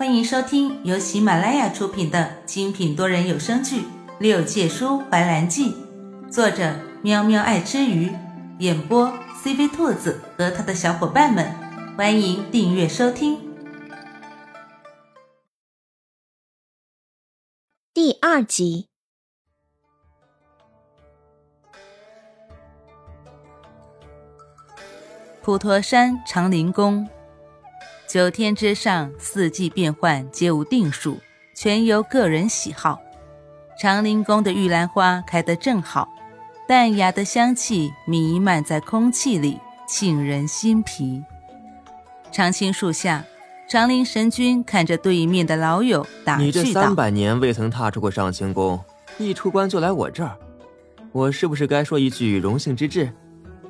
欢迎收听由喜马拉雅出品的精品多人有声剧《六界书怀兰记》，作者喵喵爱吃鱼，演播 CV 兔子和他的小伙伴们。欢迎订阅收听。第二集，普陀山长林宫。九天之上，四季变换皆无定数，全由个人喜好。长林宫的玉兰花开得正好，淡雅的香气弥漫在空气里，沁人心脾。长青树下，长林神君看着对面的老友打趣道：“你这三百年未曾踏出过上清宫，一出关就来我这儿，我是不是该说一句荣幸之至？”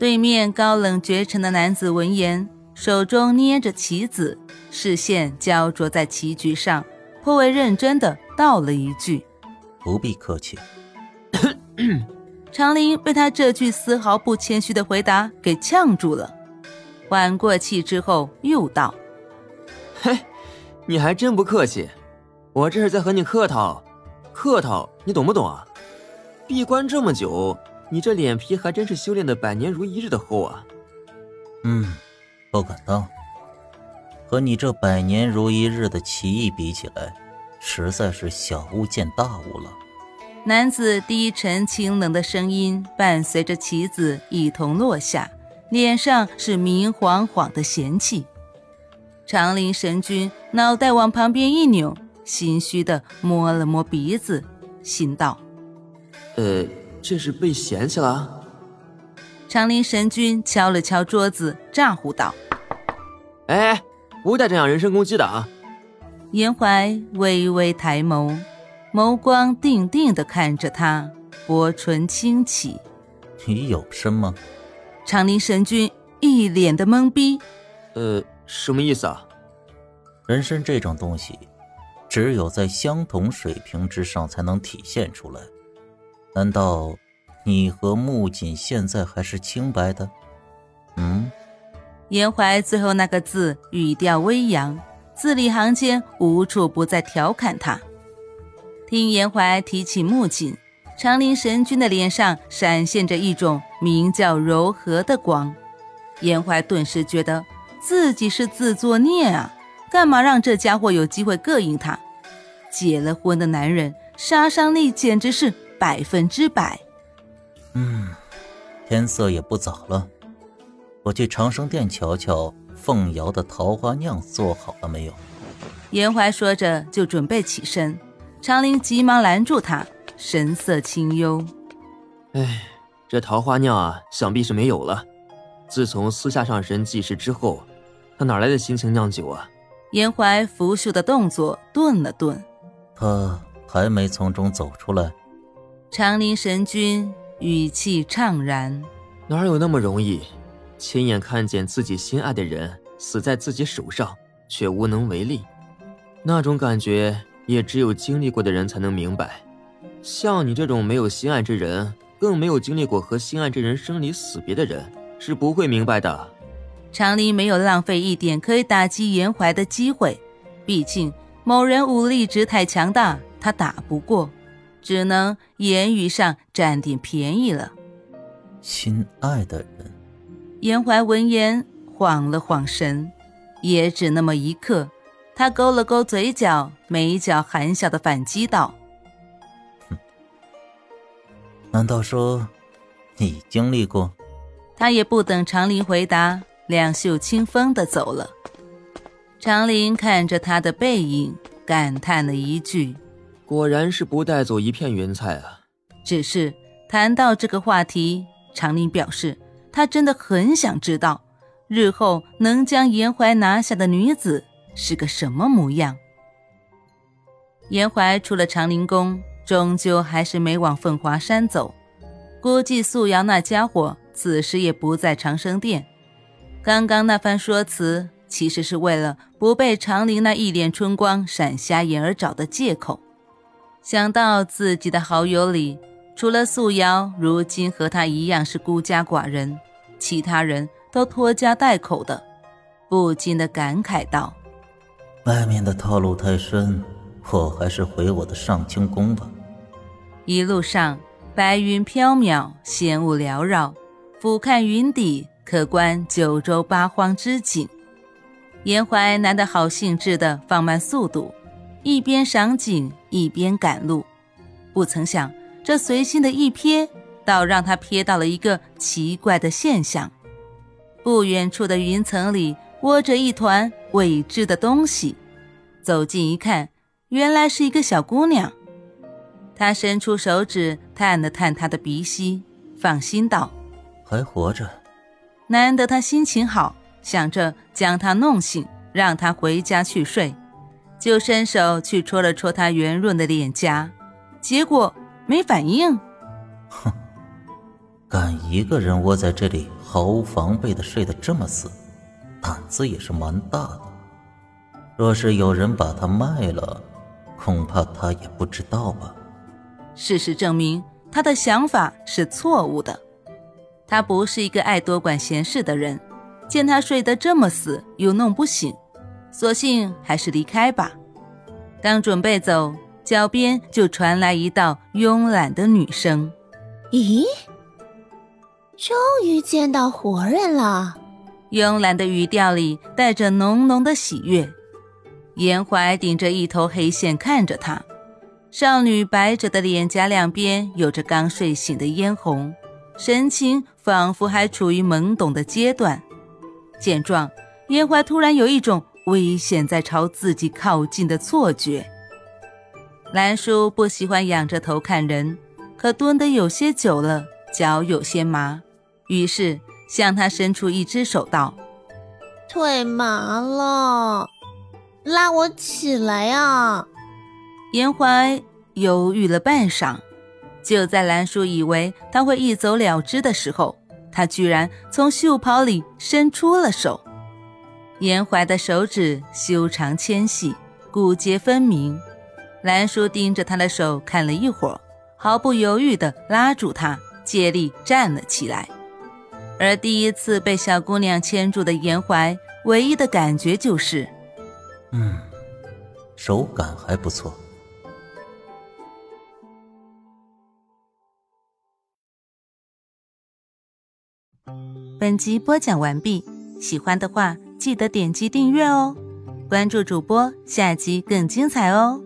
对面高冷绝尘的男子闻言。手中捏着棋子，视线焦灼在棋局上，颇为认真的道了一句：“不必客气。”长林被他这句丝毫不谦虚的回答给呛住了，缓过气之后又道：“ 嘿，你还真不客气，我这是在和你客套，客套，你懂不懂啊？闭关这么久，你这脸皮还真是修炼的百年如一日的厚啊。”嗯。不敢当，和你这百年如一日的棋艺比起来，实在是小巫见大巫了。男子低沉清冷的声音伴随着棋子一同落下，脸上是明晃晃的嫌弃。长林神君脑袋往旁边一扭，心虚的摸了摸鼻子，心道：“呃，这是被嫌弃了。”长林神君敲了敲桌子，咋呼道：“哎，不带这样人身攻击的啊！”严怀微微抬眸，眸光定定的看着他，薄唇轻启：“你有身吗？”长林神君一脸的懵逼：“呃，什么意思啊？人身这种东西，只有在相同水平之上才能体现出来，难道？”你和木槿现在还是清白的，嗯？严怀最后那个字语调微扬，字里行间无处不在调侃他。听严怀提起木槿，长林神君的脸上闪现着一种名叫柔和的光。严怀顿时觉得自己是自作孽啊！干嘛让这家伙有机会膈应他？结了婚的男人杀伤力简直是百分之百。嗯，天色也不早了，我去长生殿瞧瞧凤瑶的桃花酿做好了没有。严怀说着就准备起身，长林急忙拦住他，神色清幽。哎，这桃花酿啊，想必是没有了。自从私下上神祭祀之后，他哪来的心情酿酒啊？严怀拂袖的动作顿了顿，他还没从中走出来。长林神君。语气怅然，哪有那么容易？亲眼看见自己心爱的人死在自己手上，却无能为力，那种感觉也只有经历过的人才能明白。像你这种没有心爱之人，更没有经历过和心爱之人生离死别的人，是不会明白的。长林没有浪费一点可以打击严怀的机会，毕竟某人武力值太强大，他打不过。只能言语上占点便宜了。心爱的人，严怀闻言晃了晃神，也只那么一刻，他勾了勾嘴角，眉角含笑的反击道：“哼，难道说你经历过？”他也不等长林回答，两袖清风的走了。长林看着他的背影，感叹了一句。果然是不带走一片云彩啊！只是谈到这个话题，长林表示他真的很想知道，日后能将严怀拿下的女子是个什么模样。严怀出了长林宫，终究还是没往凤华山走，估计素瑶那家伙此时也不在长生殿。刚刚那番说辞，其实是为了不被长林那一脸春光闪瞎眼而找的借口。想到自己的好友里，除了素瑶，如今和他一样是孤家寡人，其他人都拖家带口的，不禁的感慨道：“外面的套路太深，我还是回我的上清宫吧。一路上，白云飘渺，仙雾缭绕，俯瞰云底，可观九州八荒之景。严怀难得好兴致的放慢速度，一边赏景，一边赶路。不曾想，这随心的一瞥，倒让他瞥到了一个奇怪的现象：不远处的云层里窝着一团未知的东西。走近一看，原来是一个小姑娘。他伸出手指探了探她的鼻息，放心道：“还活着。”难得他心情好，想着将她弄醒，让她回家去睡，就伸手去戳了戳他圆润的脸颊，结果没反应。哼，敢一个人窝在这里，毫无防备的睡得这么死，胆子也是蛮大的。若是有人把他卖了，恐怕他也不知道吧。事实证明，他的想法是错误的。他不是一个爱多管闲事的人，见他睡得这么死，又弄不醒，索性还是离开吧。刚准备走，脚边就传来一道慵懒的女声：“咦，终于见到活人了。”慵懒的语调里带着浓浓的喜悦。严怀顶着一头黑线看着她，少女白着的脸颊两边有着刚睡醒的嫣红，神情仿佛还处于懵懂的阶段。见状，严怀突然有一种危险在朝自己靠近的错觉。兰叔不喜欢仰着头看人，可蹲得有些久了，脚有些麻，于是向他伸出一只手道：“腿麻了。”拉我起来呀！严怀犹豫了半晌，就在兰叔以为他会一走了之的时候，他居然从袖袍里伸出了手。严怀的手指修长纤细，骨节分明。兰叔盯着他的手看了一会儿，毫不犹豫地拉住他，借力站了起来。而第一次被小姑娘牵住的严怀，唯一的感觉就是。嗯，手感还不错。本集播讲完毕，喜欢的话记得点击订阅哦，关注主播，下集更精彩哦。